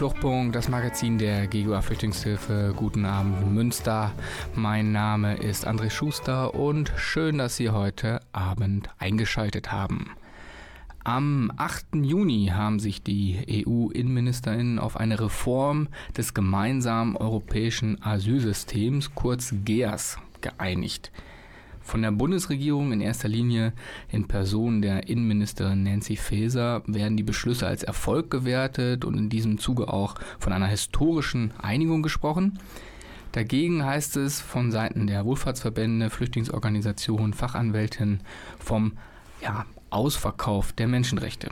Fluchtpunkt, das Magazin der GGUA Flüchtlingshilfe. Guten Abend Münster. Mein Name ist André Schuster und schön, dass Sie heute Abend eingeschaltet haben. Am 8. Juni haben sich die EU-Innenministerinnen auf eine Reform des gemeinsamen europäischen Asylsystems, kurz GEAS, geeinigt von der Bundesregierung in erster Linie in Person der Innenministerin Nancy Faeser werden die Beschlüsse als Erfolg gewertet und in diesem Zuge auch von einer historischen Einigung gesprochen. Dagegen heißt es von Seiten der Wohlfahrtsverbände, Flüchtlingsorganisationen, Fachanwältinnen vom ja, Ausverkauf der Menschenrechte.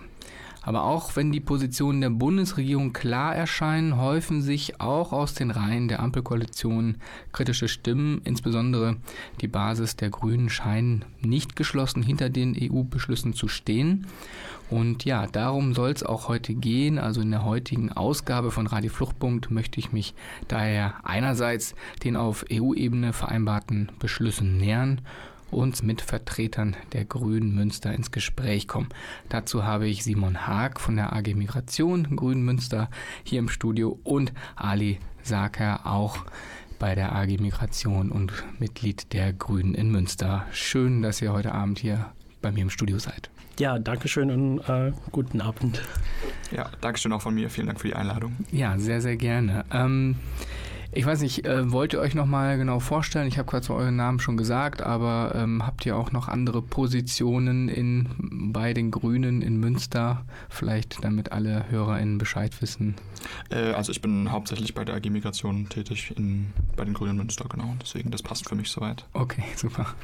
Aber auch wenn die Positionen der Bundesregierung klar erscheinen, häufen sich auch aus den Reihen der Ampelkoalition kritische Stimmen. Insbesondere die Basis der Grünen scheinen nicht geschlossen hinter den EU-Beschlüssen zu stehen. Und ja, darum soll es auch heute gehen. Also in der heutigen Ausgabe von Radio Fluchtpunkt möchte ich mich daher einerseits den auf EU-Ebene vereinbarten Beschlüssen nähern und mit Vertretern der Grünen Münster ins Gespräch kommen. Dazu habe ich Simon Haag von der AG Migration Grünen Münster hier im Studio und Ali Saker auch bei der AG Migration und Mitglied der Grünen in Münster. Schön, dass ihr heute Abend hier bei mir im Studio seid. Ja, danke schön und äh, guten Abend. Ja, danke schön auch von mir. Vielen Dank für die Einladung. Ja, sehr, sehr gerne. Ähm, ich weiß nicht, äh, wollt ihr euch nochmal genau vorstellen? Ich habe gerade zwar euren Namen schon gesagt, aber ähm, habt ihr auch noch andere Positionen in, bei den Grünen in Münster? Vielleicht, damit alle HörerInnen Bescheid wissen. Äh, also ich bin hauptsächlich bei der AG Migration tätig in, bei den Grünen Münster, genau. Deswegen, das passt für mich soweit. Okay, super.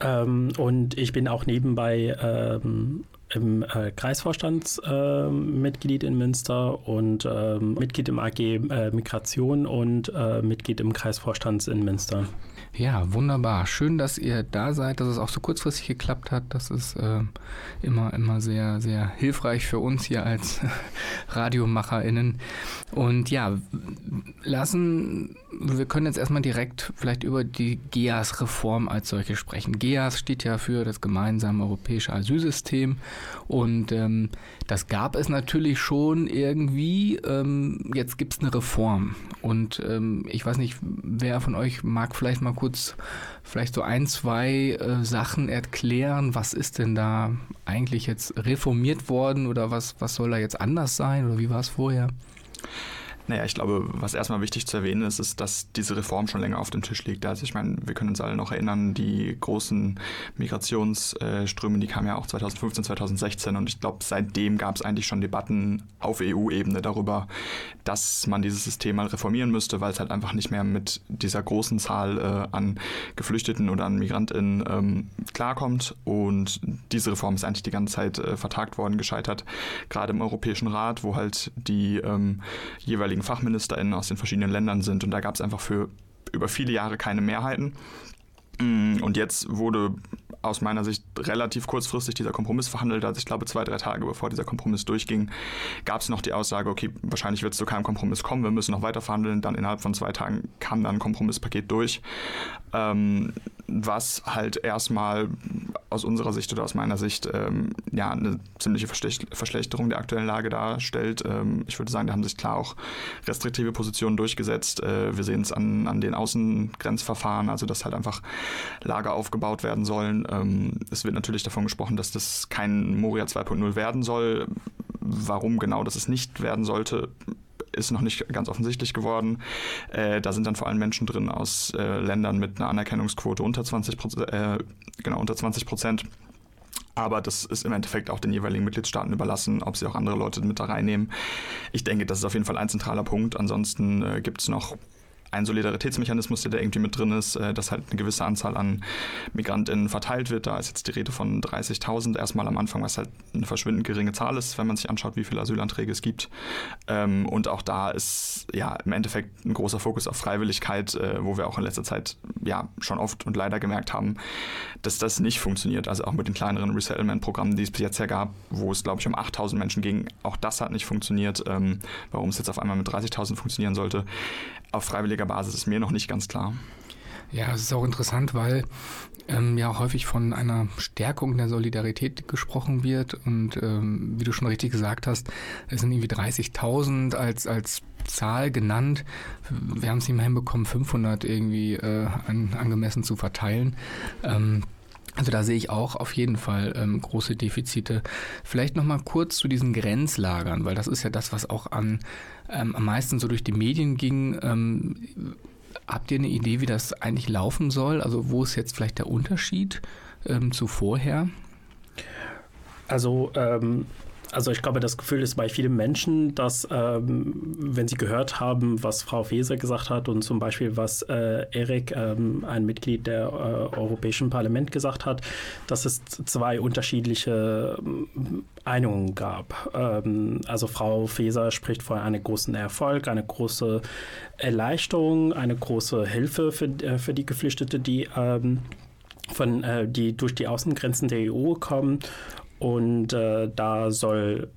Ähm, und ich bin auch nebenbei ähm, im äh, Kreisvorstandsmitglied äh, in Münster und äh, Mitglied im AG äh, Migration und äh, Mitglied im Kreisvorstand in Münster. Ja, wunderbar. Schön, dass ihr da seid, dass es auch so kurzfristig geklappt hat. Das ist äh, immer, immer sehr, sehr hilfreich für uns hier als RadiomacherInnen. Und ja, lassen, wir können jetzt erstmal direkt vielleicht über die GEAS-Reform als solche sprechen. GEAS steht ja für das gemeinsame europäische Asylsystem und ähm, das gab es natürlich schon irgendwie. Ähm, jetzt gibt es eine Reform. Und ähm, ich weiß nicht, wer von euch mag vielleicht mal kurz vielleicht so ein, zwei äh, Sachen erklären. Was ist denn da eigentlich jetzt reformiert worden oder was, was soll da jetzt anders sein oder wie war es vorher? Naja, ich glaube, was erstmal wichtig zu erwähnen ist, ist, dass diese Reform schon länger auf dem Tisch liegt. Also ich meine, wir können uns alle noch erinnern, die großen Migrationsströme, die kamen ja auch 2015, 2016 und ich glaube, seitdem gab es eigentlich schon Debatten auf EU-Ebene darüber, dass man dieses System mal reformieren müsste, weil es halt einfach nicht mehr mit dieser großen Zahl äh, an Geflüchteten oder an MigrantInnen ähm, klarkommt. Und diese Reform ist eigentlich die ganze Zeit äh, vertagt worden, gescheitert, gerade im Europäischen Rat, wo halt die ähm, jeweiligen jeweiligen FachministerInnen aus den verschiedenen Ländern sind. Und da gab es einfach für über viele Jahre keine Mehrheiten. Mm, und jetzt wurde aus meiner Sicht relativ kurzfristig dieser Kompromiss verhandelt. Also ich glaube, zwei, drei Tage bevor dieser Kompromiss durchging, gab es noch die Aussage, okay, wahrscheinlich wird es zu keinem Kompromiss kommen, wir müssen noch weiter verhandeln. Dann innerhalb von zwei Tagen kam dann ein Kompromisspaket durch, ähm, was halt erstmal aus unserer Sicht oder aus meiner Sicht ähm, ja eine ziemliche Verschlechterung der aktuellen Lage darstellt. Ähm, ich würde sagen, da haben sich klar auch restriktive Positionen durchgesetzt. Äh, wir sehen es an, an den Außengrenzverfahren, also dass halt einfach Lager aufgebaut werden sollen. Ähm, es wird natürlich davon gesprochen, dass das kein Moria 2.0 werden soll. Warum genau das es nicht werden sollte, ist noch nicht ganz offensichtlich geworden. Äh, da sind dann vor allem Menschen drin aus äh, Ländern mit einer Anerkennungsquote unter 20 Prozent, äh, genau unter 20 Prozent. Aber das ist im Endeffekt auch den jeweiligen Mitgliedstaaten überlassen, ob sie auch andere Leute mit da reinnehmen. Ich denke, das ist auf jeden Fall ein zentraler Punkt. Ansonsten äh, gibt es noch ein Solidaritätsmechanismus, der da irgendwie mit drin ist, äh, dass halt eine gewisse Anzahl an MigrantInnen verteilt wird. Da ist jetzt die Rede von 30.000 erstmal am Anfang, was halt eine verschwindend geringe Zahl ist, wenn man sich anschaut, wie viele Asylanträge es gibt. Ähm, und auch da ist ja im Endeffekt ein großer Fokus auf Freiwilligkeit, äh, wo wir auch in letzter Zeit ja schon oft und leider gemerkt haben, dass das nicht funktioniert. Also auch mit den kleineren Resettlement-Programmen, die es bis jetzt ja gab, wo es glaube ich um 8.000 Menschen ging, auch das hat nicht funktioniert. Ähm, warum es jetzt auf einmal mit 30.000 funktionieren sollte, auf freiwilliger Basis ist mir noch nicht ganz klar. Ja, es ist auch interessant, weil ähm, ja häufig von einer Stärkung der Solidarität gesprochen wird. Und ähm, wie du schon richtig gesagt hast, es sind irgendwie 30.000 als, als Zahl genannt. Wir haben es immerhin bekommen, 500 irgendwie äh, an, angemessen zu verteilen. Ähm, also da sehe ich auch auf jeden Fall ähm, große Defizite. Vielleicht noch mal kurz zu diesen Grenzlagern, weil das ist ja das, was auch an ähm, am meisten so durch die Medien ging. Ähm, habt ihr eine Idee, wie das eigentlich laufen soll? Also wo ist jetzt vielleicht der Unterschied ähm, zu vorher? Also ähm, also ich glaube, das Gefühl ist bei vielen Menschen, dass ähm, wenn sie gehört haben, was Frau Feser gesagt hat und zum Beispiel was äh, Erik, ähm, ein Mitglied der äh, Europäischen Parlament gesagt hat, dass es zwei unterschiedliche ähm, Einigungen gab. Ähm, also Frau Feser spricht von einem großen Erfolg, eine große Erleichterung, eine große Hilfe für, äh, für die Geflüchtete, die ähm, von, äh, die durch die Außengrenzen der EU kommen und äh, da soll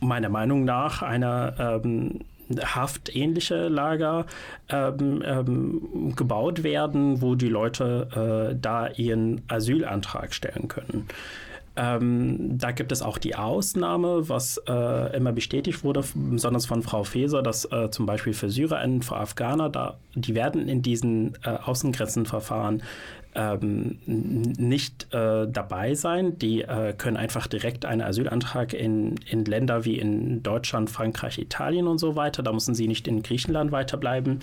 meiner Meinung nach eine ähm, haftähnliche Lager ähm, ähm, gebaut werden, wo die Leute äh, da ihren Asylantrag stellen können. Ähm, da gibt es auch die Ausnahme, was äh, immer bestätigt wurde, besonders von Frau Faeser, dass äh, zum Beispiel für SyrerInnen, für Afghaner, da, die werden in diesen äh, Außengrenzenverfahren ähm, nicht äh, dabei sein. Die äh, können einfach direkt einen Asylantrag in, in Länder wie in Deutschland, Frankreich, Italien und so weiter. Da müssen sie nicht in Griechenland weiterbleiben.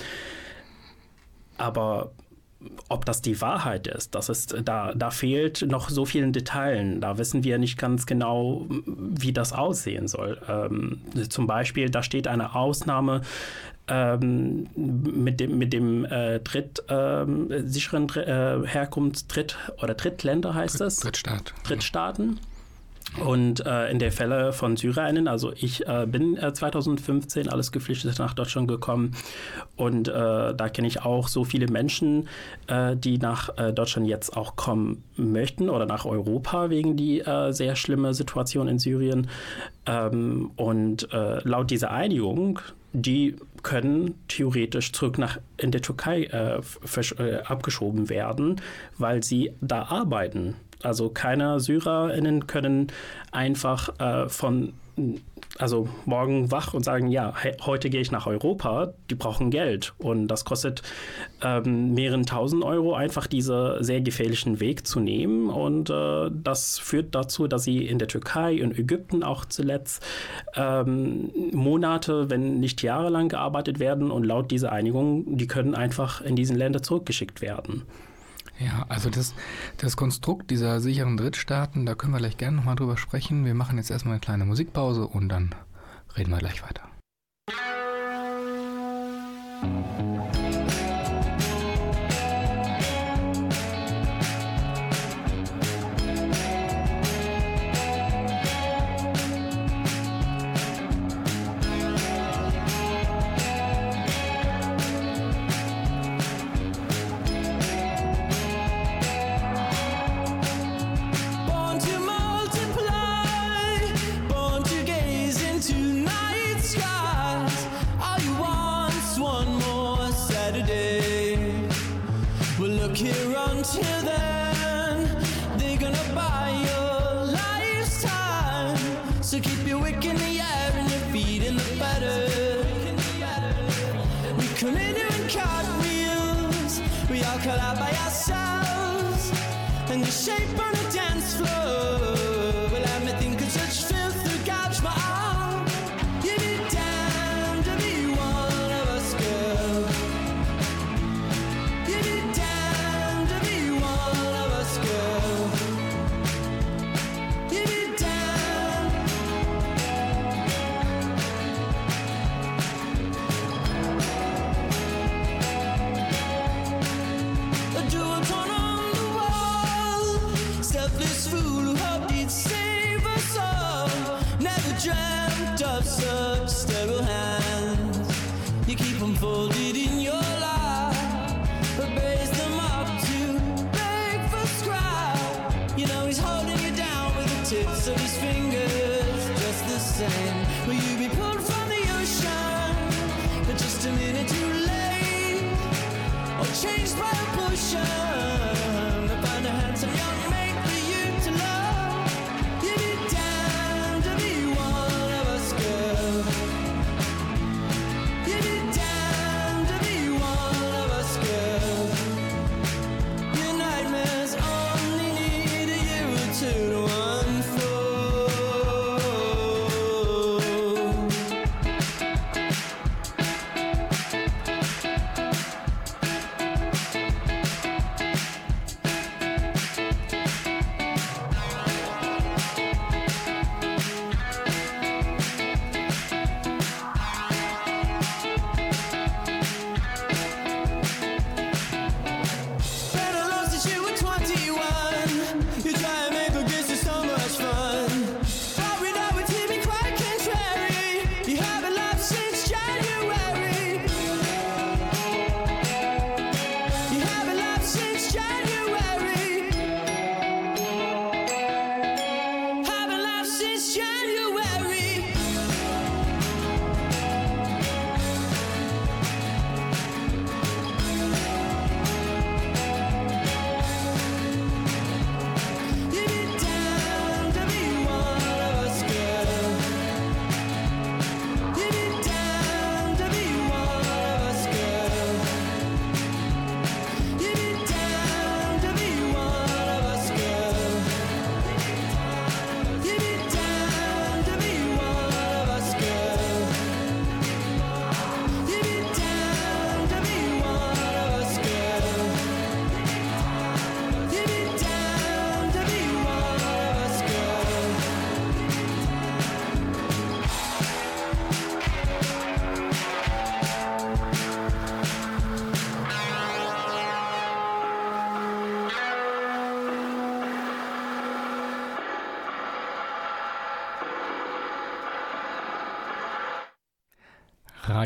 Aber ob das die Wahrheit ist, das ist, da, da fehlt noch so vielen Detailen. Da wissen wir nicht ganz genau, wie das aussehen soll. Ähm, zum Beispiel, da steht eine Ausnahme ähm, mit dem, mit dem äh, Dritt, ähm, sicheren äh, Herkunftsdritt oder Drittländer heißt Dritt, es? Drittstaat. Drittstaaten. Und äh, in der Fälle von Syrerinnen, also ich äh, bin äh, 2015 alles Geflüchtete nach Deutschland gekommen und äh, da kenne ich auch so viele Menschen, äh, die nach äh, Deutschland jetzt auch kommen möchten oder nach Europa wegen die sehr schlimme Situation in Syrien. Ähm, und laut dieser Einigung, die können theoretisch zurück nach in der Türkei abgeschoben werden, weil sie da arbeiten. Also keine SyrerInnen können einfach äh, von also morgen wach und sagen, ja, heute gehe ich nach Europa, die brauchen Geld. Und das kostet ähm, mehreren tausend Euro, einfach diesen sehr gefährlichen Weg zu nehmen. Und äh, das führt dazu, dass sie in der Türkei, in Ägypten auch zuletzt ähm, Monate, wenn nicht jahrelang gearbeitet werden. Und laut dieser Einigung, die können einfach in diesen Länder zurückgeschickt werden. Ja, also das, das Konstrukt dieser sicheren Drittstaaten, da können wir gleich gerne nochmal drüber sprechen. Wir machen jetzt erstmal eine kleine Musikpause und dann reden wir gleich weiter. dreamt Well, look here until then, they're gonna buy your lifetime. So keep your wick in the air and your feet in the better. We come in here in cartwheels, we all collide by ourselves, and the shape on the dance floor.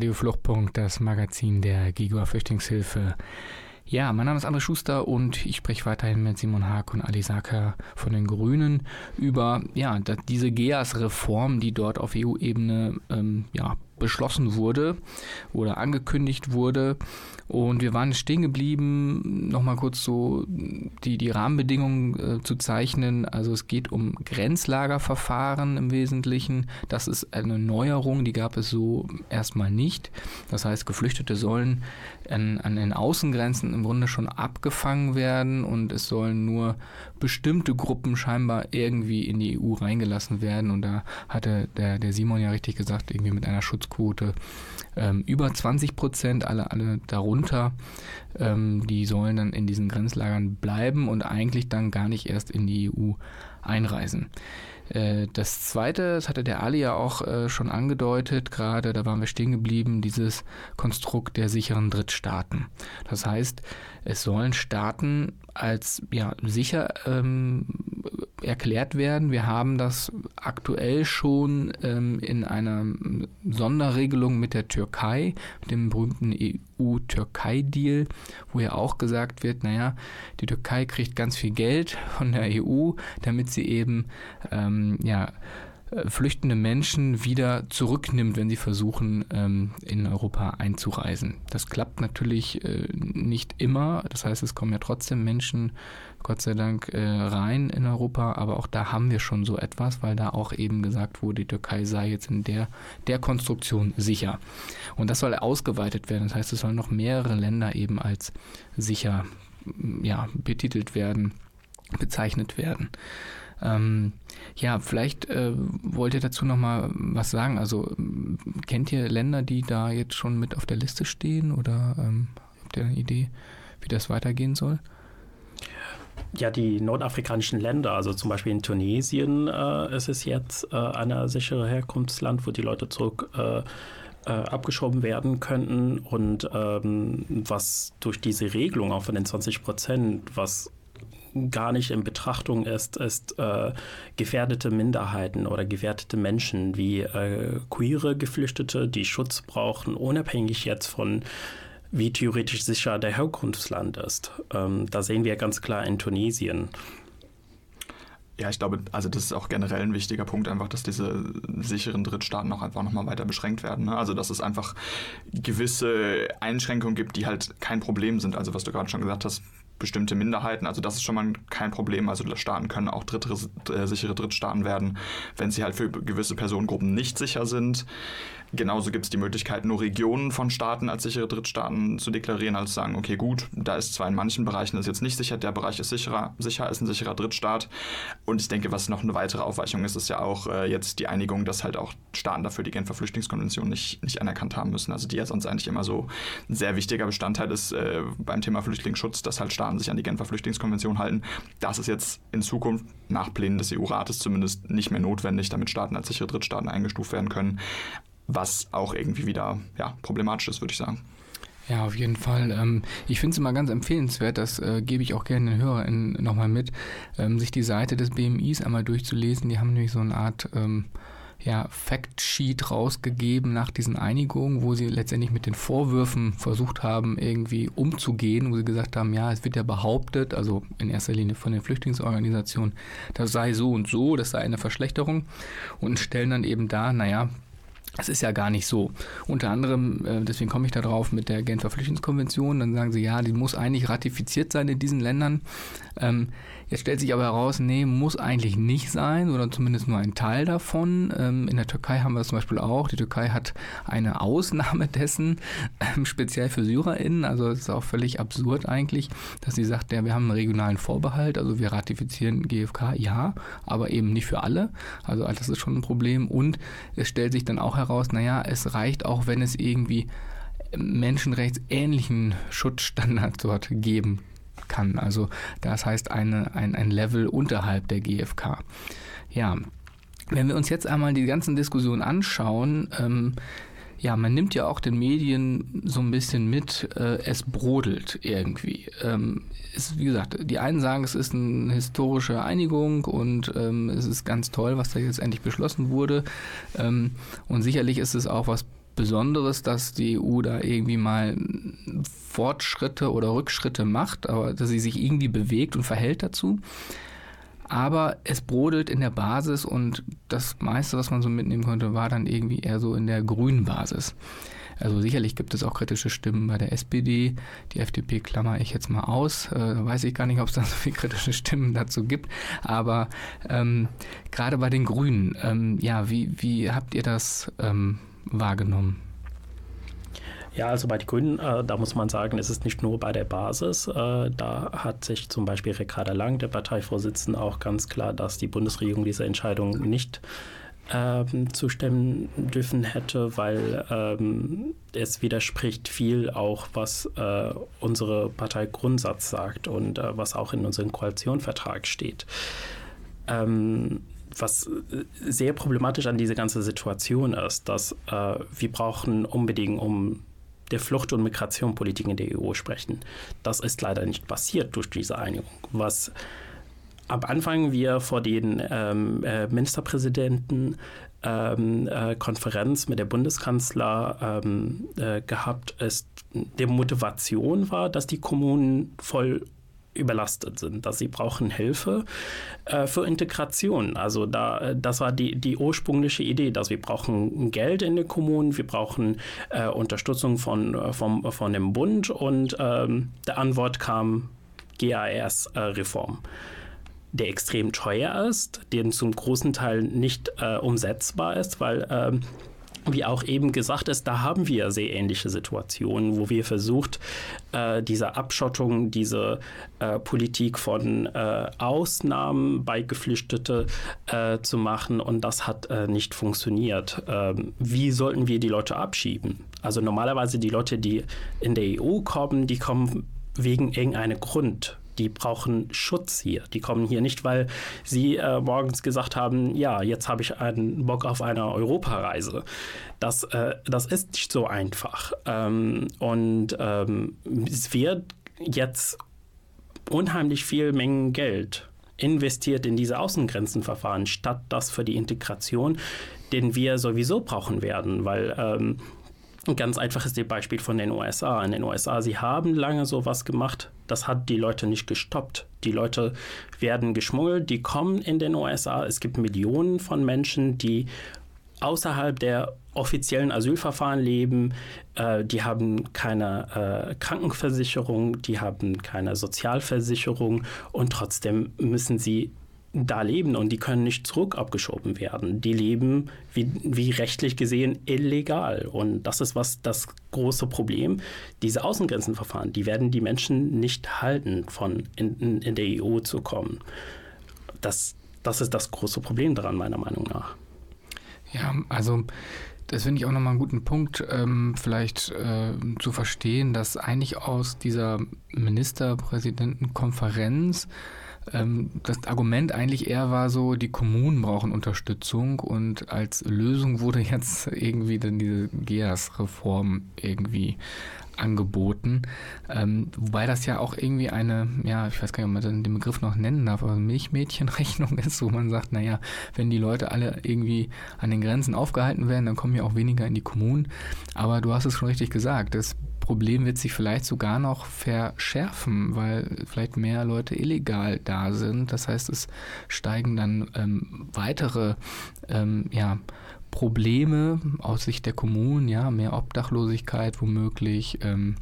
Radio Fluchtpunkt, das Magazin der Gigua Flüchtlingshilfe. Ja, mein Name ist André Schuster und ich spreche weiterhin mit Simon Haag und Ali Saka von den Grünen über ja, diese GEAS-Reform, die dort auf EU-Ebene ähm, ja, beschlossen wurde oder angekündigt wurde. Und wir waren stehen geblieben, nochmal kurz so die, die Rahmenbedingungen äh, zu zeichnen. Also es geht um Grenzlagerverfahren im Wesentlichen. Das ist eine Neuerung, die gab es so erstmal nicht. Das heißt, Geflüchtete sollen an, an den Außengrenzen im Grunde schon abgefangen werden und es sollen nur bestimmte Gruppen scheinbar irgendwie in die EU reingelassen werden. Und da hatte der, der Simon ja richtig gesagt, irgendwie mit einer Schutzquote ähm, über 20 Prozent, alle, alle darunter, ähm, die sollen dann in diesen Grenzlagern bleiben und eigentlich dann gar nicht erst in die EU einreisen. Äh, Das zweite, das hatte der Ali ja auch äh, schon angedeutet, gerade da waren wir stehen geblieben, dieses Konstrukt der sicheren Drittstaaten. Das heißt, es sollen Staaten als ja, sicher ähm, erklärt werden. Wir haben das aktuell schon ähm, in einer Sonderregelung mit der Türkei, mit dem berühmten EU-Türkei-Deal, wo ja auch gesagt wird, naja, die Türkei kriegt ganz viel Geld von der EU, damit sie eben ähm, ja, flüchtende Menschen wieder zurücknimmt, wenn sie versuchen, ähm, in Europa einzureisen. Das klappt natürlich äh, nicht immer. Das heißt, es kommen ja trotzdem Menschen, Gott sei Dank, äh, rein in Europa. Aber auch da haben wir schon so etwas, weil da auch eben gesagt wurde, die Türkei sei jetzt in der, der Konstruktion sicher. Und das soll ausgeweitet werden. Das heißt, es sollen noch mehrere Länder eben als sicher ja, betitelt werden, bezeichnet werden. Ähm, ja, vielleicht äh, wollt ihr dazu noch mal was sagen. Also kennt ihr Länder, die da jetzt schon mit auf der Liste stehen oder ähm, habt ihr eine Idee, wie das weitergehen soll? Ja, die nordafrikanischen Länder, also zum Beispiel in Tunesien äh, ist es jetzt äh, ein sicheres Herkunftsland, wo die Leute zurück äh, äh, abgeschoben werden könnten und ähm, was durch diese Regelung auch von den 20 Prozent, was gar nicht in Betrachtung ist, ist äh, gefährdete Minderheiten oder gefährdete Menschen wie äh, queere Geflüchtete, die Schutz brauchen, unabhängig jetzt von wie theoretisch sicher der Herkunftsland ist. Ähm, da sehen wir ganz klar in Tunesien. Ja, ich glaube, also das ist auch generell ein wichtiger Punkt, einfach, dass diese sicheren Drittstaaten auch einfach nochmal weiter beschränkt werden. Ne? Also, dass es einfach gewisse Einschränkungen gibt, die halt kein Problem sind. Also, was du gerade schon gesagt hast, bestimmte Minderheiten. Also das ist schon mal kein Problem. Also Staaten können auch dritte, äh, sichere Drittstaaten werden, wenn sie halt für gewisse Personengruppen nicht sicher sind. Genauso gibt es die Möglichkeit, nur Regionen von Staaten als sichere Drittstaaten zu deklarieren, als sagen, okay, gut, da ist zwar in manchen Bereichen das jetzt nicht sicher, der Bereich ist sicherer, sicher ist ein sicherer Drittstaat. Und ich denke, was noch eine weitere Aufweichung ist, ist ja auch äh, jetzt die Einigung, dass halt auch Staaten dafür die Genfer Flüchtlingskonvention nicht, nicht anerkannt haben müssen. Also die ja sonst eigentlich immer so ein sehr wichtiger Bestandteil ist äh, beim Thema Flüchtlingsschutz, dass halt Staaten sich an die Genfer Flüchtlingskonvention halten. Das ist jetzt in Zukunft nach Plänen des EU-Rates zumindest nicht mehr notwendig, damit Staaten als sichere Drittstaaten eingestuft werden können was auch irgendwie wieder ja, problematisch ist, würde ich sagen. Ja, auf jeden Fall. Ähm, ich finde es immer ganz empfehlenswert, das äh, gebe ich auch gerne den HörerInnen nochmal mit, ähm, sich die Seite des BMIs einmal durchzulesen. Die haben nämlich so eine Art ähm, ja, Factsheet rausgegeben nach diesen Einigungen, wo sie letztendlich mit den Vorwürfen versucht haben, irgendwie umzugehen, wo sie gesagt haben, ja, es wird ja behauptet, also in erster Linie von den Flüchtlingsorganisationen, das sei so und so, das sei eine Verschlechterung und stellen dann eben da, naja, es ist ja gar nicht so. Unter anderem, äh, deswegen komme ich da drauf, mit der Genfer Flüchtlingskonvention, dann sagen sie, ja, die muss eigentlich ratifiziert sein in diesen Ländern. Ähm, Jetzt stellt sich aber heraus, nee, muss eigentlich nicht sein oder zumindest nur ein Teil davon. Ähm, in der Türkei haben wir das zum Beispiel auch. Die Türkei hat eine Ausnahme dessen, ähm, speziell für SyrerInnen. Also es ist auch völlig absurd eigentlich, dass sie sagt, ja, wir haben einen regionalen Vorbehalt, also wir ratifizieren GFK, ja, aber eben nicht für alle. Also das ist schon ein Problem. Und es stellt sich dann auch heraus, naja, es reicht auch, wenn es irgendwie menschenrechtsähnlichen Schutzstandard dort geben kann. Also das heißt eine, ein, ein Level unterhalb der GfK. Ja, wenn wir uns jetzt einmal die ganzen Diskussionen anschauen, ähm, ja, man nimmt ja auch den Medien so ein bisschen mit, äh, es brodelt irgendwie. Ähm, ist, wie gesagt, die einen sagen, es ist eine historische Einigung und ähm, es ist ganz toll, was da jetzt endlich beschlossen wurde. Ähm, und sicherlich ist es auch was Besonderes, dass die EU da irgendwie mal Fortschritte oder Rückschritte macht, aber dass sie sich irgendwie bewegt und verhält dazu. Aber es brodelt in der Basis und das meiste, was man so mitnehmen konnte, war dann irgendwie eher so in der grünen Basis. Also sicherlich gibt es auch kritische Stimmen bei der SPD. Die FDP klammer ich jetzt mal aus. Äh, weiß ich gar nicht, ob es da so viele kritische Stimmen dazu gibt. Aber ähm, gerade bei den Grünen, ähm, ja, wie, wie habt ihr das ähm, wahrgenommen? Ja, also bei den Grünen, äh, da muss man sagen, es ist nicht nur bei der Basis. Äh, da hat sich zum Beispiel Ricarda Lang, der Parteivorsitzende, auch ganz klar, dass die Bundesregierung diese Entscheidung nicht ähm, zustimmen dürfen hätte, weil ähm, es widerspricht viel auch, was äh, unsere Partei Grundsatz sagt und äh, was auch in unserem Koalitionsvertrag steht. Ähm, was äh, sehr problematisch an dieser ganzen Situation ist, dass äh, wir brauchen unbedingt, um der Flucht- und Migrationpolitik in der EU sprechen. Das ist leider nicht passiert durch diese Einigung. Was am Anfang wir vor den ähm, äh, Ministerpräsidenten ähm, äh, Konferenz mit der Bundeskanzler ähm, äh, gehabt ist, der Motivation war, dass die Kommunen voll überlastet sind, dass sie brauchen Hilfe äh, für Integration. Also da, das war die, die ursprüngliche Idee, dass wir brauchen Geld in den Kommunen, wir brauchen äh, Unterstützung von, äh, vom, von dem Bund und ähm, der Antwort kam GAS-Reform. Der extrem teuer ist, der zum großen Teil nicht äh, umsetzbar ist, weil ähm, wie auch eben gesagt ist, da haben wir sehr ähnliche Situationen, wo wir versucht, äh, diese Abschottung, diese äh, Politik von äh, Ausnahmen bei Geflüchteten äh, zu machen und das hat äh, nicht funktioniert. Ähm, wie sollten wir die Leute abschieben? Also normalerweise die Leute, die in der EU kommen, die kommen wegen irgendeinem Grund die brauchen Schutz hier. Die kommen hier nicht, weil sie äh, morgens gesagt haben, ja, jetzt habe ich einen Bock auf eine Europareise. Das, äh, das ist nicht so einfach. Ähm, und ähm, es wird jetzt unheimlich viel Mengen Geld investiert in diese Außengrenzenverfahren, statt das für die Integration, den wir sowieso brauchen werden, weil ähm, ein ganz einfaches Beispiel von den USA. In den USA, sie haben lange sowas gemacht, das hat die Leute nicht gestoppt. Die Leute werden geschmuggelt, die kommen in den USA. Es gibt Millionen von Menschen, die außerhalb der offiziellen Asylverfahren leben, äh, die haben keine äh, Krankenversicherung, die haben keine Sozialversicherung und trotzdem müssen sie da leben und die können nicht zurück abgeschoben werden. Die leben, wie, wie rechtlich gesehen, illegal. Und das ist was das große Problem. Diese Außengrenzenverfahren, die werden die Menschen nicht halten, von in, in der EU zu kommen. Das, das ist das große Problem daran, meiner Meinung nach. Ja, also das finde ich auch nochmal einen guten Punkt, ähm, vielleicht äh, zu verstehen, dass eigentlich aus dieser Ministerpräsidentenkonferenz ähm, das Argument eigentlich eher war so, die Kommunen brauchen Unterstützung und als Lösung wurde jetzt irgendwie dann diese GEAS-Reform irgendwie angeboten. Ähm, wobei das ja auch irgendwie eine, ja, ich weiß gar nicht, ob man den Begriff noch nennen darf, aber Milchmädchenrechnung ist, wo man sagt, naja, wenn die Leute alle irgendwie an den Grenzen aufgehalten werden, dann kommen ja auch weniger in die Kommunen. Aber du hast es schon richtig gesagt, das Problem wird sich vielleicht sogar noch verschärfen, weil vielleicht mehr Leute illegal da sind. Das heißt, es steigen dann ähm, weitere ähm, ja, Probleme aus Sicht der Kommunen, ja, mehr Obdachlosigkeit womöglich. Ähm,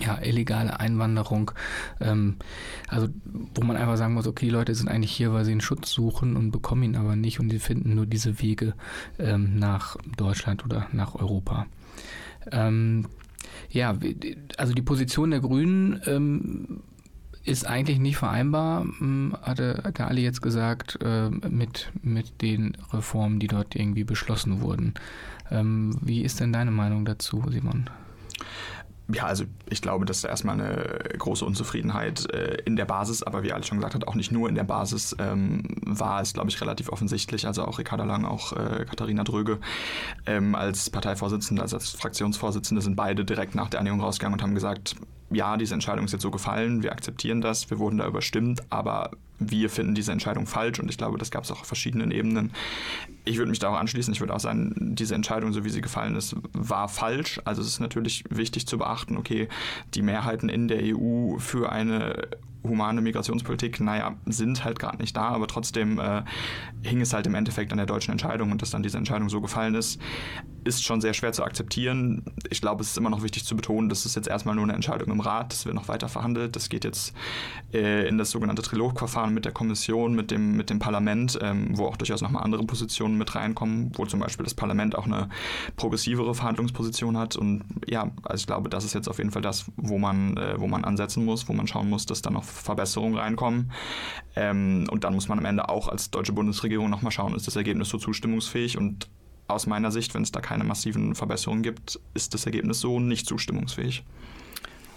ja, illegale Einwanderung, ähm, also wo man einfach sagen muss, okay, die Leute sind eigentlich hier, weil sie einen Schutz suchen und bekommen ihn aber nicht und sie finden nur diese Wege ähm, nach Deutschland oder nach Europa. Ähm, ja, also die Position der Grünen ähm, ist eigentlich nicht vereinbar, hm, hatte, hatte Ali jetzt gesagt, äh, mit, mit den Reformen, die dort irgendwie beschlossen wurden. Ähm, wie ist denn deine Meinung dazu, Simon? Ja, also ich glaube, dass da erstmal eine große Unzufriedenheit äh, in der Basis, aber wie alles schon gesagt hat, auch nicht nur in der Basis ähm, war es, glaube ich, relativ offensichtlich. Also auch Ricarda Lang, auch äh, Katharina Dröge ähm, als Parteivorsitzende, also als Fraktionsvorsitzende sind beide direkt nach der Einigung rausgegangen und haben gesagt, ja, diese Entscheidung ist jetzt so gefallen, wir akzeptieren das, wir wurden da überstimmt, aber wir finden diese Entscheidung falsch und ich glaube, das gab es auch auf verschiedenen Ebenen. Ich würde mich da auch anschließen, ich würde auch sagen, diese Entscheidung, so wie sie gefallen ist, war falsch. Also es ist natürlich wichtig zu beachten, okay, die Mehrheiten in der EU für eine humane Migrationspolitik, naja, sind halt gerade nicht da, aber trotzdem äh, hing es halt im Endeffekt an der deutschen Entscheidung und dass dann diese Entscheidung so gefallen ist, ist schon sehr schwer zu akzeptieren. Ich glaube, es ist immer noch wichtig zu betonen, das ist jetzt erstmal nur eine Entscheidung im Rat, das wird noch weiter verhandelt, das geht jetzt äh, in das sogenannte Trilogverfahren mit der Kommission, mit dem, mit dem Parlament, ähm, wo auch durchaus nochmal andere Positionen mit reinkommen, wo zum Beispiel das Parlament auch eine progressivere Verhandlungsposition hat und ja, also ich glaube, das ist jetzt auf jeden Fall das, wo man, äh, wo man ansetzen muss, wo man schauen muss, dass da noch Verbesserungen reinkommen. Ähm, und dann muss man am Ende auch als deutsche Bundesregierung nochmal schauen, ist das Ergebnis so zustimmungsfähig und aus meiner Sicht, wenn es da keine massiven Verbesserungen gibt, ist das Ergebnis so nicht zustimmungsfähig.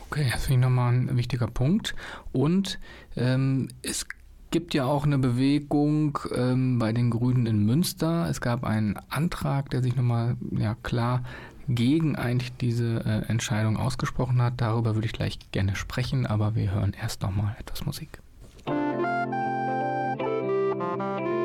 Okay, das finde ich nochmal ein wichtiger Punkt. Und ähm, es gibt ja auch eine Bewegung ähm, bei den Grünen in Münster. Es gab einen Antrag, der sich nochmal ja, klar gegen eigentlich diese äh, Entscheidung ausgesprochen hat. Darüber würde ich gleich gerne sprechen, aber wir hören erst nochmal etwas Musik. just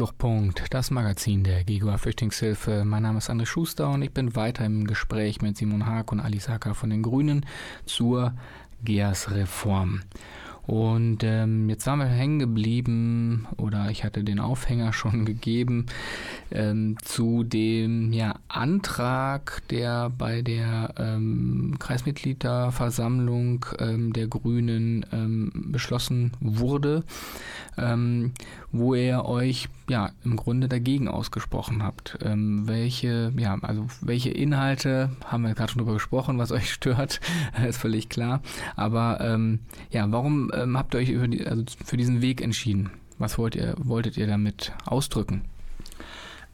Radio Fluchtpunkt, das Magazin der GEGUA Flüchtlingshilfe. Mein Name ist André Schuster und ich bin weiter im Gespräch mit Simon Haag und Alice Hacker von den Grünen zur GEAS-Reform. Und ähm, jetzt waren wir hängen geblieben, oder ich hatte den Aufhänger schon gegeben, ähm, zu dem ja, Antrag, der bei der ähm, Kreismitgliederversammlung ähm, der Grünen ähm, beschlossen wurde, ähm, wo ihr euch ja im Grunde dagegen ausgesprochen habt. Ähm, welche, ja, also welche Inhalte, haben wir gerade schon drüber gesprochen, was euch stört, ist völlig klar. Aber ähm, ja, warum ähm, habt ihr euch die, also für diesen Weg entschieden? Was wollt ihr, wolltet ihr damit ausdrücken?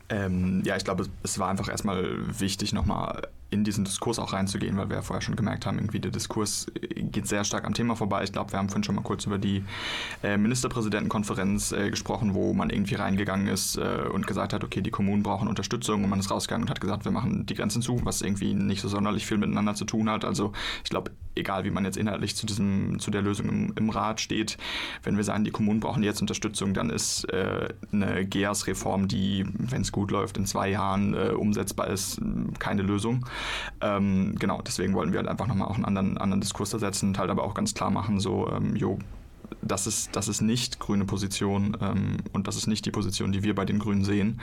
Ähm, ja, ich glaube, es war einfach erstmal wichtig, nochmal in diesen Diskurs auch reinzugehen, weil wir ja vorher schon gemerkt haben, irgendwie der Diskurs äh, geht sehr stark am Thema vorbei. Ich glaube, wir haben vorhin schon mal kurz über die äh, Ministerpräsidentenkonferenz äh, gesprochen, wo man irgendwie reingegangen ist äh, und gesagt hat, okay, die Kommunen brauchen Unterstützung und man ist rausgegangen und hat gesagt, wir machen die Grenzen zu, was irgendwie nicht so sonderlich viel miteinander zu tun hat. Also ich glaube, egal wie man jetzt inhaltlich zu diesem, zu der Lösung im, im Rat steht, wenn wir sagen, die Kommunen brauchen jetzt Unterstützung, dann ist äh, eine GEAS-Reform, die, wenn es gut läuft, in zwei Jahren äh, umsetzbar ist, keine Lösung. Ähm, genau, deswegen wollten wir halt einfach nochmal auch einen anderen, anderen Diskurs da setzen und halt aber auch ganz klar machen, so, ähm, jo, das ist, das ist nicht grüne Position ähm, und das ist nicht die Position, die wir bei den Grünen sehen,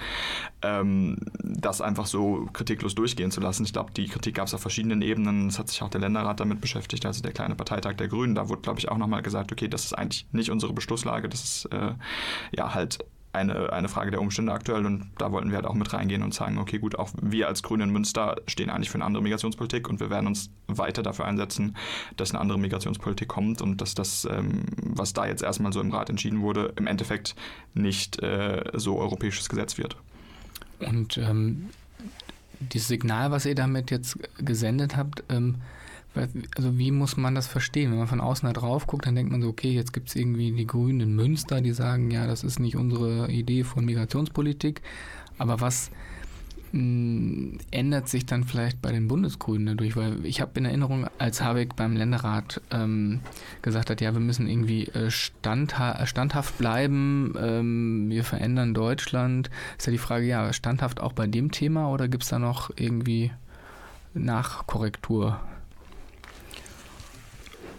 ähm, das einfach so kritiklos durchgehen zu lassen. Ich glaube, die Kritik gab es auf verschiedenen Ebenen. Es hat sich auch der Länderrat damit beschäftigt, also der kleine Parteitag der Grünen. Da wurde, glaube ich, auch nochmal gesagt, okay, das ist eigentlich nicht unsere Beschlusslage, das ist äh, ja halt eine, eine Frage der Umstände aktuell und da wollten wir halt auch mit reingehen und sagen, okay, gut, auch wir als Grüne in Münster stehen eigentlich für eine andere Migrationspolitik und wir werden uns weiter dafür einsetzen, dass eine andere Migrationspolitik kommt und dass das, ähm, was da jetzt erstmal so im Rat entschieden wurde, im Endeffekt nicht äh, so europäisches Gesetz wird. Und ähm, dieses Signal, was ihr damit jetzt gesendet habt, ähm, also wie muss man das verstehen? Wenn man von außen da drauf guckt, dann denkt man so, okay, jetzt gibt es irgendwie die Grünen in Münster, die sagen, ja, das ist nicht unsere Idee von Migrationspolitik. Aber was mh, ändert sich dann vielleicht bei den Bundesgrünen dadurch? Weil ich habe in Erinnerung, als Habeck beim Länderrat ähm, gesagt hat, ja, wir müssen irgendwie äh, standha standhaft bleiben, ähm, wir verändern Deutschland, ist ja die Frage, ja, standhaft auch bei dem Thema oder gibt es da noch irgendwie Nachkorrektur?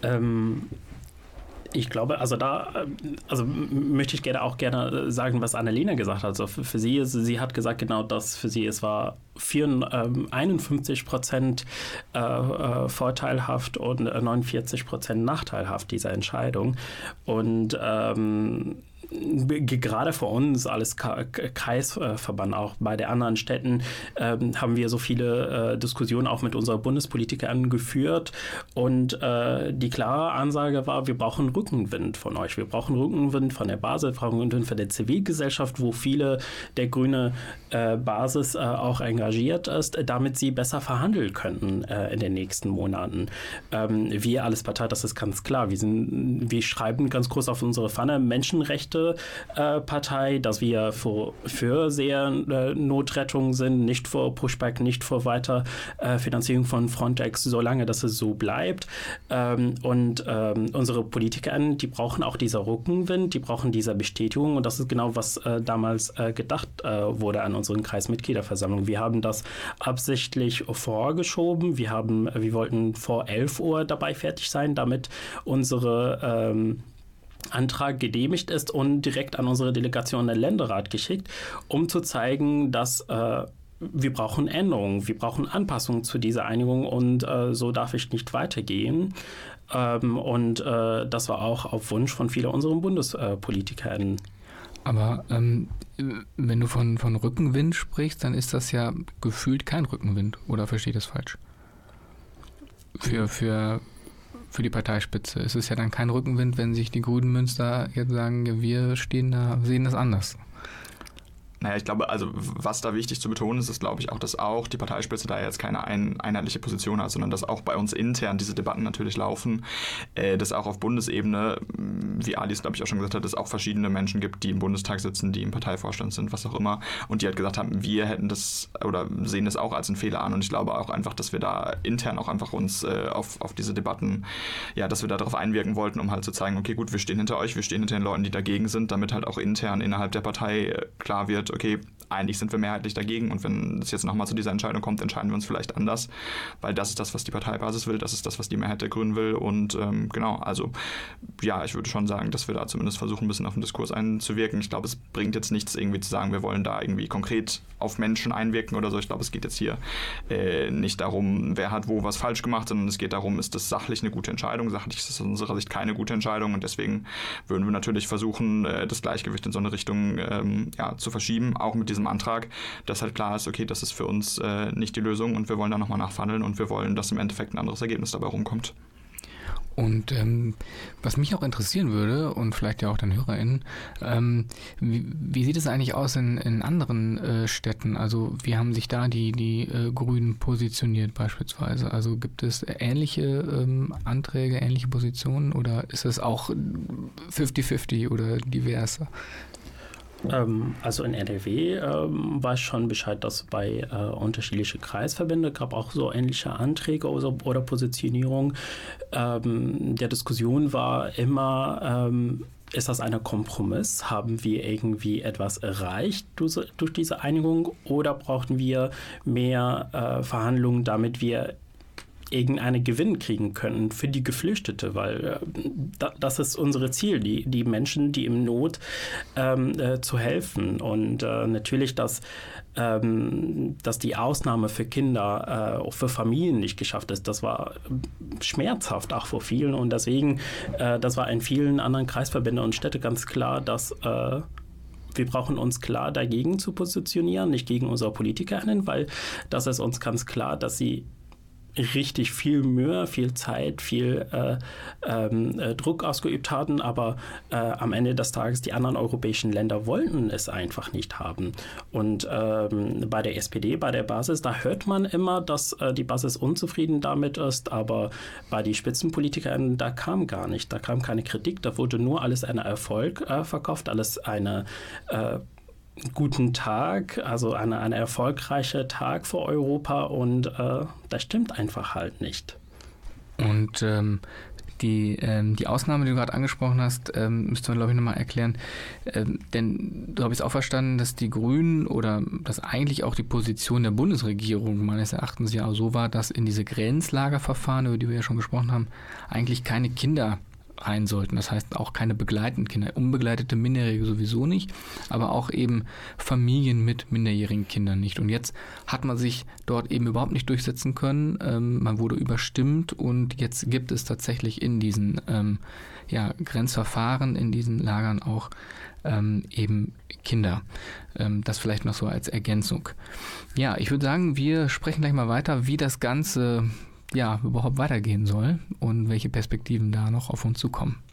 Ähm, ich glaube, also da, ähm, also möchte ich gerne auch gerne äh, sagen, was Annalena gesagt hat. Also für, für sie, sie hat gesagt genau das, für sie, es war 4, ähm, 51 Prozent äh, äh, vorteilhaft und äh, 49 Prozent nachteilhaft, diese Entscheidung. Und ähm, gerade für uns als Kreisverband, auch bei den anderen Städten, ähm, haben wir so viele äh, Diskussionen auch mit unseren Bundespolitikern geführt. Und äh, die klare Ansage war, wir brauchen Rückenwind von euch. Wir brauchen Rückenwind von der Basis, wir brauchen Rückenwind von der Zivilgesellschaft, wo viele der grüne äh, Basis äh, auch engagiert ist, damit sie besser verhandeln könnten äh, in den nächsten Monaten. Ähm, wir als Partei, das ist ganz klar. Wir, sind, wir schreiben ganz groß auf unsere Pfanne Menschenrechte äh, Partei, dass wir für, für sehr äh, Notrettung sind, nicht für Pushback, nicht für Weiterfinanzierung äh, von Frontex, solange das so bleibt. Ähm, und ähm, unsere Politiker, die brauchen auch dieser Rückenwind, die brauchen diese Bestätigung und das ist genau, was äh, damals äh, gedacht äh, wurde an unseren Kreismitgliederversammlungen. Wir haben das absichtlich vorgeschoben. Wir haben, wir wollten vor 11 Uhr dabei fertig sein, damit unsere ähm, Antrag genehmigt ist und direkt an unsere Delegation der Länderrat geschickt, um zu zeigen, dass äh, wir brauchen Änderungen, wir brauchen Anpassungen zu dieser Einigung und äh, so darf ich nicht weitergehen. Ähm, und äh, das war auch auf Wunsch von vielen unserer Bundespolitikern. Aber ähm, wenn du von, von Rückenwind sprichst, dann ist das ja gefühlt kein Rückenwind, oder verstehe ich das falsch? Für, für, für die Parteispitze ist es ja dann kein Rückenwind, wenn sich die Grünen Münster jetzt sagen, wir stehen da, sehen das anders. Naja, ich glaube, also was da wichtig zu betonen ist, ist, glaube ich, auch, dass auch die Parteispitze da jetzt keine ein, einheitliche Position hat, sondern dass auch bei uns intern diese Debatten natürlich laufen, äh, dass auch auf Bundesebene, wie Alice, glaube ich, auch schon gesagt hat, es auch verschiedene Menschen gibt, die im Bundestag sitzen, die im Parteivorstand sind, was auch immer, und die halt gesagt haben, wir hätten das oder sehen das auch als einen Fehler an. Und ich glaube auch einfach, dass wir da intern auch einfach uns äh, auf, auf diese Debatten, ja, dass wir darauf einwirken wollten, um halt zu zeigen, okay, gut, wir stehen hinter euch, wir stehen hinter den Leuten, die dagegen sind, damit halt auch intern innerhalb der Partei äh, klar wird, okay, eigentlich sind wir mehrheitlich dagegen und wenn es jetzt nochmal zu dieser Entscheidung kommt, entscheiden wir uns vielleicht anders, weil das ist das, was die Parteibasis will, das ist das, was die Mehrheit der Grünen will und ähm, genau, also ja, ich würde schon sagen, dass wir da zumindest versuchen, ein bisschen auf den Diskurs einzuwirken. Ich glaube, es bringt jetzt nichts irgendwie zu sagen, wir wollen da irgendwie konkret auf Menschen einwirken oder so. Ich glaube, es geht jetzt hier äh, nicht darum, wer hat wo was falsch gemacht, sondern es geht darum, ist das sachlich eine gute Entscheidung. Sachlich ist es aus unserer Sicht keine gute Entscheidung und deswegen würden wir natürlich versuchen, äh, das Gleichgewicht in so eine Richtung ähm, ja, zu verschieben, auch mit diesem Antrag, dass halt klar ist, okay, das ist für uns äh, nicht die Lösung und wir wollen da nochmal nachverhandeln und wir wollen, dass im Endeffekt ein anderes Ergebnis dabei rumkommt. Und ähm, was mich auch interessieren würde, und vielleicht ja auch den HörerInnen, ähm, wie, wie, sieht es eigentlich aus in, in anderen äh, Städten? Also wie haben sich da die, die äh, Grünen positioniert beispielsweise? Also gibt es ähnliche ähm, Anträge, ähnliche Positionen oder ist es auch 50-50 oder diverser? Ähm, also in NRW ähm, weiß schon Bescheid, dass bei äh, unterschiedliche Kreisverbände gab auch so ähnliche Anträge oder, oder Positionierung. Ähm, der Diskussion war immer, ähm, ist das ein Kompromiss? Haben wir irgendwie etwas erreicht durch, durch diese Einigung oder brauchten wir mehr äh, Verhandlungen, damit wir irgendeinen Gewinn kriegen können für die Geflüchtete, weil äh, das ist unser Ziel, die, die Menschen, die im Not ähm, äh, zu helfen. Und äh, natürlich, dass, ähm, dass die Ausnahme für Kinder, äh, auch für Familien nicht geschafft ist, das war schmerzhaft auch für vielen. Und deswegen, äh, das war in vielen anderen Kreisverbänden und Städten ganz klar, dass wir brauchen uns klar dagegen zu positionieren, nicht gegen unsere PolitikerInnen, weil das ist uns ganz klar, dass sie richtig viel Mühe, viel Zeit, viel äh, ähm, äh, Druck ausgeübt hatten, aber äh, am Ende des Tages die anderen europäischen Länder wollten es einfach nicht haben. Und ähm, bei der SPD, bei der Basis, da hört man immer, dass äh, die Basis unzufrieden damit ist, aber bei den Spitzenpolitikern, da kam gar nicht, da kam keine Kritik, da wurde nur alles ein Erfolg äh, verkauft, alles eine äh, guten Tag, also eine, ein erfolgreicher Tag für Europa und äh, das stimmt einfach halt nicht. Und ähm, die, ähm, die Ausnahme, die du gerade angesprochen hast, ähm, müsste man, glaube ich, nochmal erklären. Ähm, denn du habe ich es auch verstanden, dass die Grünen oder dass eigentlich auch die Position der Bundesregierung meines Erachtens ja auch so war, dass in diese Grenzlagerverfahren, über die wir ja schon gesprochen haben, eigentlich keine Kinder rein sollten. Das heißt auch keine begleiteten Kinder, unbegleitete Minderjährige sowieso nicht, aber auch eben Familien mit minderjährigen Kindern nicht. Und jetzt hat man sich dort eben überhaupt nicht durchsetzen können. Ähm, man wurde überstimmt und jetzt gibt es tatsächlich in diesen ähm, ja, Grenzverfahren, in diesen Lagern auch ähm, eben Kinder. Ähm, das vielleicht noch so als Ergänzung. Ja, ich würde sagen, wir sprechen gleich mal weiter, wie das Ganze ja überhaupt weitergehen soll und welche Perspektiven da noch auf uns zukommen.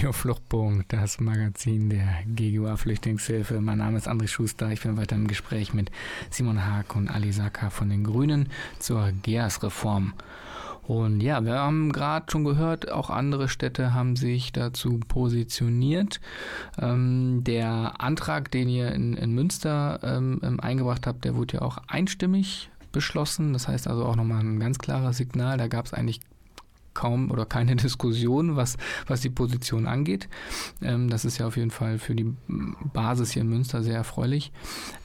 Radio Fluchtpunkt, das Magazin der GGUA Flüchtlingshilfe. Mein Name ist André Schuster. Ich bin weiter im Gespräch mit Simon Haag und Ali Saka von den Grünen zur GEAS-Reform. Und ja, wir haben gerade schon gehört, auch andere Städte haben sich dazu positioniert. Ähm, der Antrag, den ihr in, in Münster ähm, ähm, eingebracht habt, der wurde ja auch einstimmig beschlossen. Das heißt also auch nochmal ein ganz klares Signal. Da gab es eigentlich kaum oder keine Diskussion, was, was die Position angeht. Ähm, das ist ja auf jeden Fall für die Basis hier in Münster sehr erfreulich.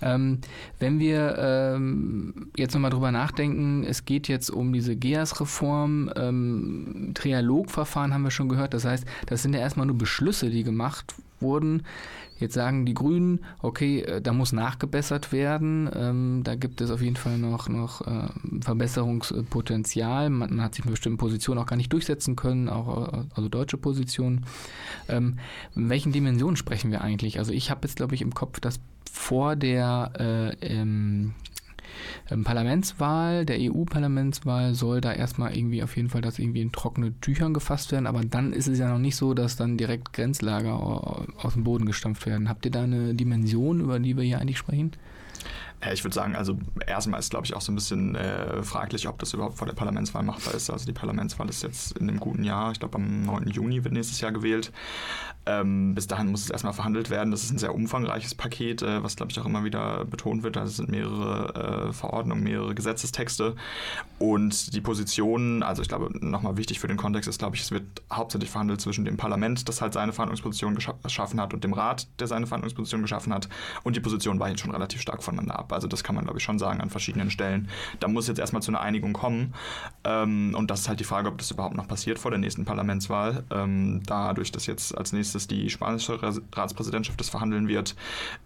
Ähm, wenn wir ähm, jetzt nochmal drüber nachdenken, es geht jetzt um diese GEAS-Reform, ähm, Trialogverfahren haben wir schon gehört, das heißt, das sind ja erstmal nur Beschlüsse, die gemacht wurden. Jetzt sagen die Grünen, okay, äh, da muss nachgebessert werden. Ähm, da gibt es auf jeden Fall noch, noch äh, Verbesserungspotenzial. Man, man, hat sich mit bestimmten Positionen auch gar nicht durchsetzen können, auch äh, also deutsche Positionen. Ähm, in welchen Dimensionen sprechen wir eigentlich? Also ich habe jetzt, glaube ich, im Kopf, dass vor der äh, ähm, ähm, Parlamentswahl, der EU-Parlamentswahl soll da erstmal irgendwie auf jeden Fall das irgendwie in trockene Tüchern gefasst werden, aber dann ist es ja noch nicht so, dass dann direkt Grenzlager aus dem Boden gestampft werden. Habt ihr da eine Dimension, über die wir hier eigentlich sprechen? Ich würde sagen, also erstmal ist, glaube ich, auch so ein bisschen äh, fraglich, ob das überhaupt vor der Parlamentswahl machbar ist. Also die Parlamentswahl ist jetzt in einem guten Jahr, ich glaube am 9. Juni wird nächstes Jahr gewählt. Ähm, bis dahin muss es erstmal verhandelt werden. Das ist ein sehr umfangreiches Paket, äh, was, glaube ich, auch immer wieder betont wird. Da sind mehrere äh, Verordnungen, mehrere Gesetzestexte. Und die Positionen, also ich glaube, nochmal wichtig für den Kontext ist, glaube ich, es wird hauptsächlich verhandelt zwischen dem Parlament, das halt seine Verhandlungsposition geschaffen hat, und dem Rat, der seine Verhandlungsposition geschaffen hat. Und die Positionen weichen schon relativ stark voneinander ab. Also das kann man, glaube ich, schon sagen an verschiedenen Stellen. Da muss jetzt erstmal zu einer Einigung kommen. Ähm, und das ist halt die Frage, ob das überhaupt noch passiert vor der nächsten Parlamentswahl. Ähm, dadurch, dass jetzt als nächstes die spanische Ratspräsidentschaft das verhandeln wird,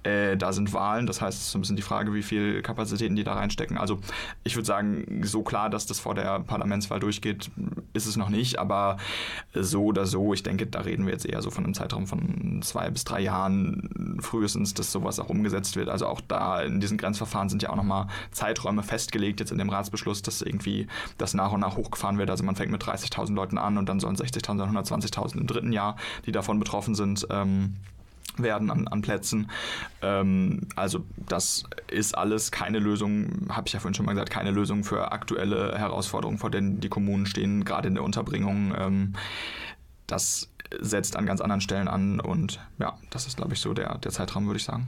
äh, da sind Wahlen. Das heißt, es ist so ein bisschen die Frage, wie viel Kapazitäten die da reinstecken. Also ich würde sagen, so klar, dass das vor der Parlamentswahl durchgeht, ist es noch nicht. Aber so oder so, ich denke, da reden wir jetzt eher so von einem Zeitraum von zwei bis drei Jahren frühestens, dass sowas auch umgesetzt wird. Also auch da in diesen Grenzen Verfahren sind ja auch nochmal Zeiträume festgelegt, jetzt in dem Ratsbeschluss, dass irgendwie das nach und nach hochgefahren wird. Also man fängt mit 30.000 Leuten an und dann sollen 60.000, 120.000 im dritten Jahr, die davon betroffen sind. Ähm, werden an, an Plätzen. Ähm, also das ist alles keine Lösung, habe ich ja vorhin schon mal gesagt, keine Lösung für aktuelle Herausforderungen, vor denen die Kommunen stehen, gerade in der Unterbringung. Ähm, das setzt an ganz anderen Stellen an und ja, das ist, glaube ich, so der, der Zeitraum, würde ich sagen.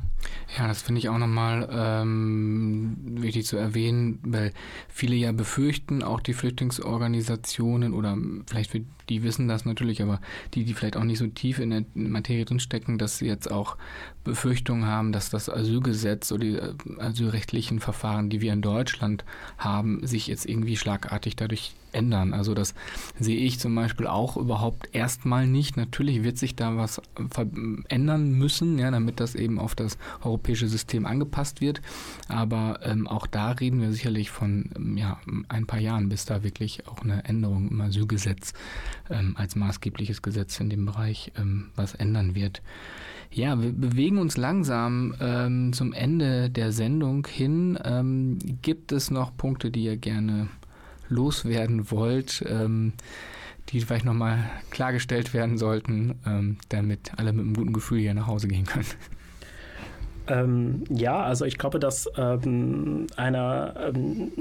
Ja, das finde ich auch nochmal ähm, wichtig zu erwähnen, weil viele ja befürchten, auch die Flüchtlingsorganisationen oder vielleicht für die wissen das natürlich, aber die, die vielleicht auch nicht so tief in der Materie drinstecken, dass sie jetzt auch Befürchtungen haben, dass das Asylgesetz oder die äh, asylrechtlichen Verfahren, die wir in Deutschland haben, sich jetzt irgendwie schlagartig dadurch ändern. Also das sehe ich zum Beispiel auch überhaupt erstmal nicht. Natürlich wird sich da was ändern müssen, ja, damit das eben auf das europäische System angepasst wird. Aber ähm, auch da reden wir sicherlich von ähm, ja, ein paar Jahren, bis da wirklich auch eine Änderung im Asylgesetz ähm, als maßgebliches Gesetz in dem Bereich ähm, was ändern wird. Ja, wir bewegen uns langsam ähm, zum Ende der Sendung hin. Ähm, gibt es noch Punkte, die ihr gerne loswerden wollt, ähm, die vielleicht nochmal klargestellt werden sollten, ähm, damit alle mit einem guten Gefühl hier nach Hause gehen können? Ähm, ja, also ich glaube, dass ähm, einer ähm,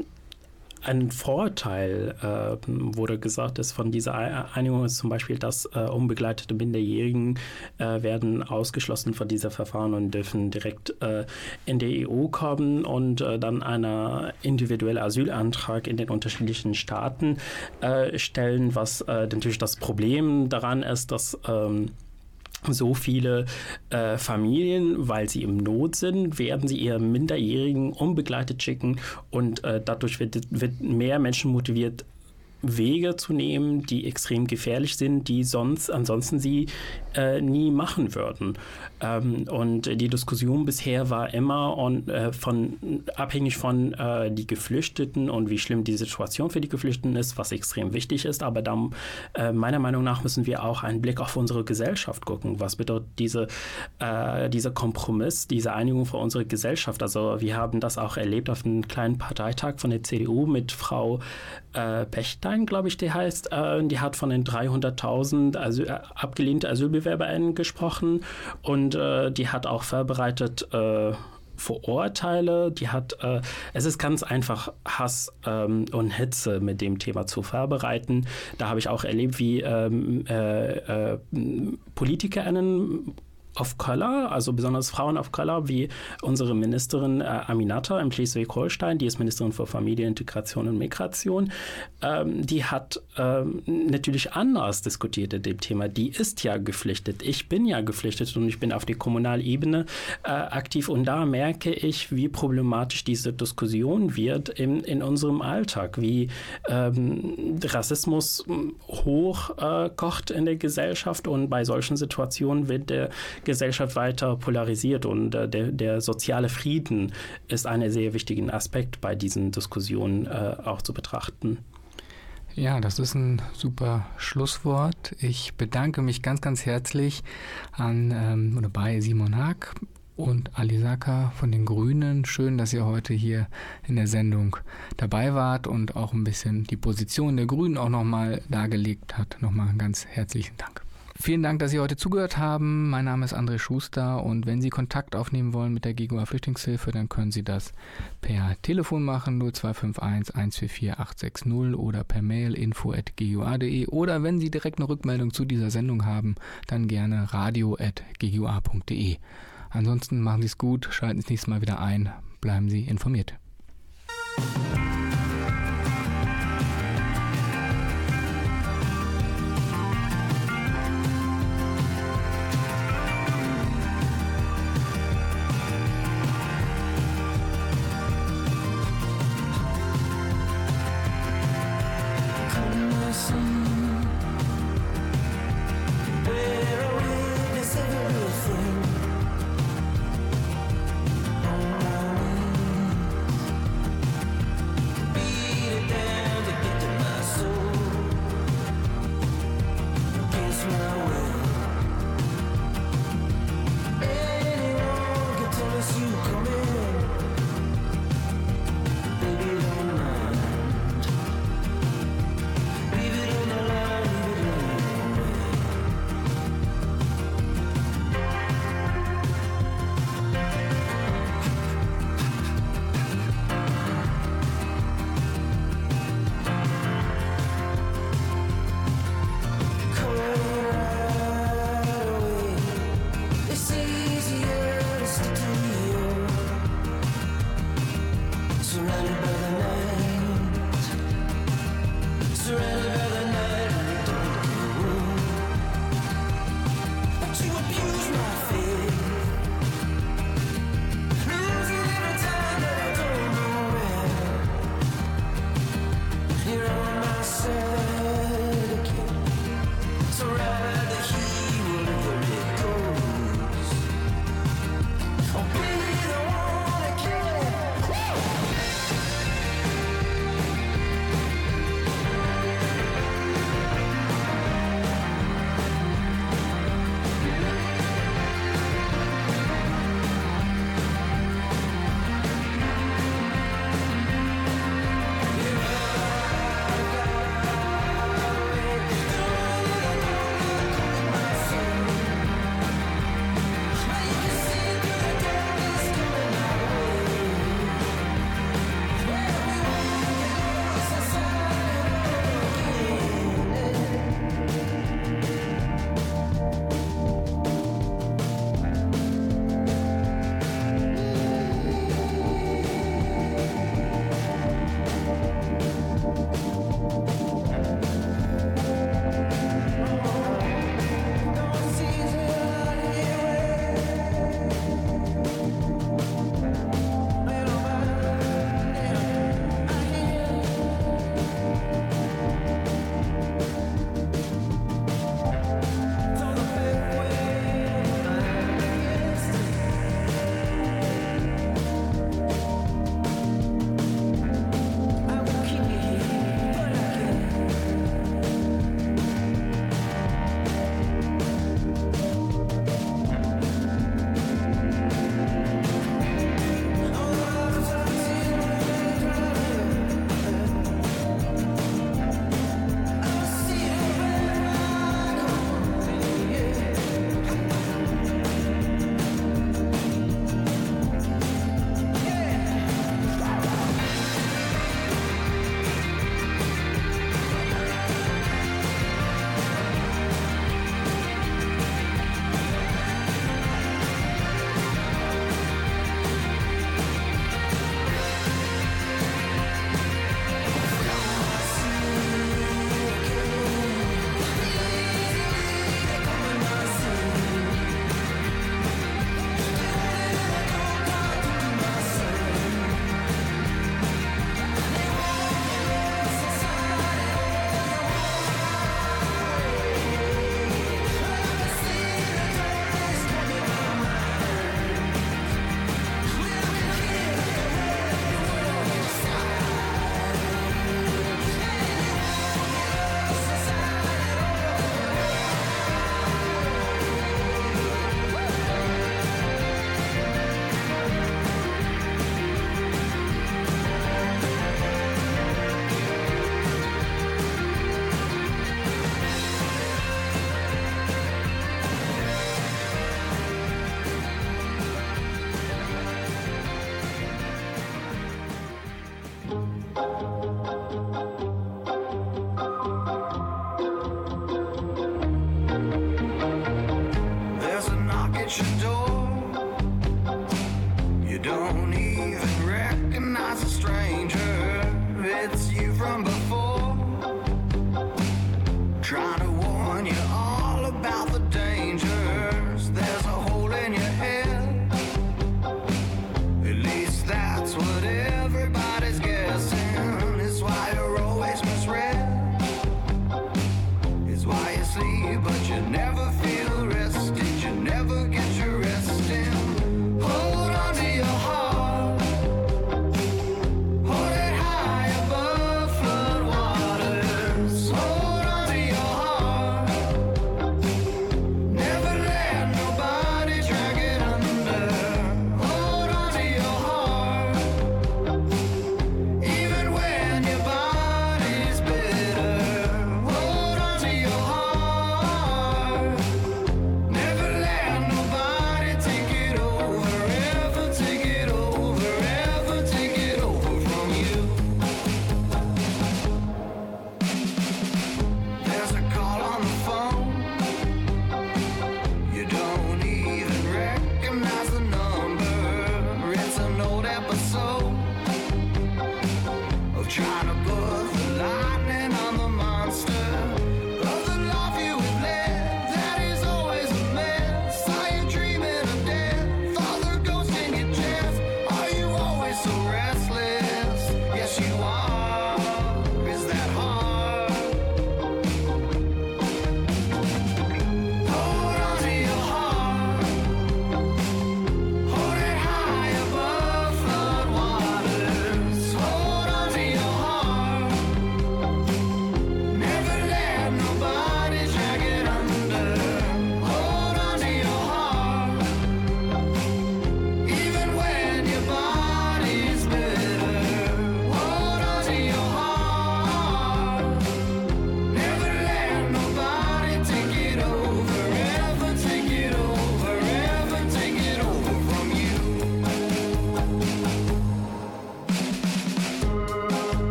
ein Vorteil äh, wurde gesagt, ist von dieser Einigung ist zum Beispiel, dass äh, unbegleitete Minderjährigen äh, werden ausgeschlossen von dieser Verfahren und dürfen direkt äh, in die EU kommen und äh, dann einen individuellen Asylantrag in den unterschiedlichen Staaten äh, stellen, was natürlich das Problem daran ist, dass ähm, so viele äh, Familien, weil sie im Not sind, werden sie ihre Minderjährigen unbegleitet schicken und äh, dadurch wird, wird mehr Menschen motiviert, Wege zu nehmen, die extrem gefährlich sind, die sonst ansonsten sie äh, nie machen würden. Ähm, und die Diskussion bisher war immer on, äh, von, abhängig von äh, die Geflüchteten und wie schlimm die Situation für die Geflüchteten ist, was extrem wichtig ist. Aber dann, äh, meiner Meinung nach müssen wir auch einen Blick auf unsere Gesellschaft gucken. Was bedeutet diese, äh, dieser Kompromiss, diese Einigung für unsere Gesellschaft? Also wir haben das auch erlebt auf einem kleinen Parteitag von der CDU mit Frau äh, Pechstein, glaube ich, die heißt. Äh, die hat von den 300.000 Asyl, äh, abgelehnten AsylbewerberInnen gesprochen und äh, die hat auch vorbereitet, äh, Vorurteile, die hat, äh, es ist ganz einfach Hass ähm, und Hitze mit dem Thema zu vorbereiten. Da habe ich auch erlebt, wie ähm, äh, äh, PolitikerInnen of Color, also besonders Frauen of Color, wie unsere Ministerin äh, Aminata in Schleswig-Holstein, die ist Ministerin für Familie, Integration und Migration, ähm, die hat ähm, natürlich anders diskutiert in dem Thema. Die ist ja geflüchtet. Ich bin ja geflüchtet und ich bin auf der Kommunalebene äh, aktiv und da merke ich, wie problematisch diese Diskussion wird in, in unserem Alltag, wie ähm, Rassismus hochkocht äh, in der Gesellschaft und bei solchen Situationen wird der Gesellschaft weiter polarisiert und äh, der, der, soziale Frieden ist ein sehr wichtiger Aspekt bei diesen Diskussionen äh, auch zu betrachten. Ja, das ist ein super Schlusswort. Ich bedanke mich ganz, ganz herzlich an ähm, oder bei Simon Haag und Alisaka von den Grünen. Schön, dass ihr heute hier in der Sendung dabei wart und auch ein bisschen die Position der Grünen auch nochmal dargelegt hat. Nochmal einen ganz herzlichen Dank. Vielen Dank, dass Sie heute zugehört haben. Mein Name ist André Schuster und wenn Sie Kontakt aufnehmen wollen mit der GEGUA Flüchtlingshilfe, dann können Sie das per Telefon machen 0251 144 860 oder per Mail info@gua.de oder wenn Sie direkt eine Rückmeldung zu dieser Sendung haben, dann gerne radio@gua.de. Ansonsten machen Sie es gut, schalten Sie das nächste Mal wieder ein, bleiben Sie informiert.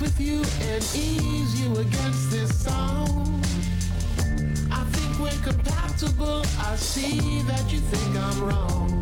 with you and ease you against this song. I think we're compatible. I see that you think I'm wrong.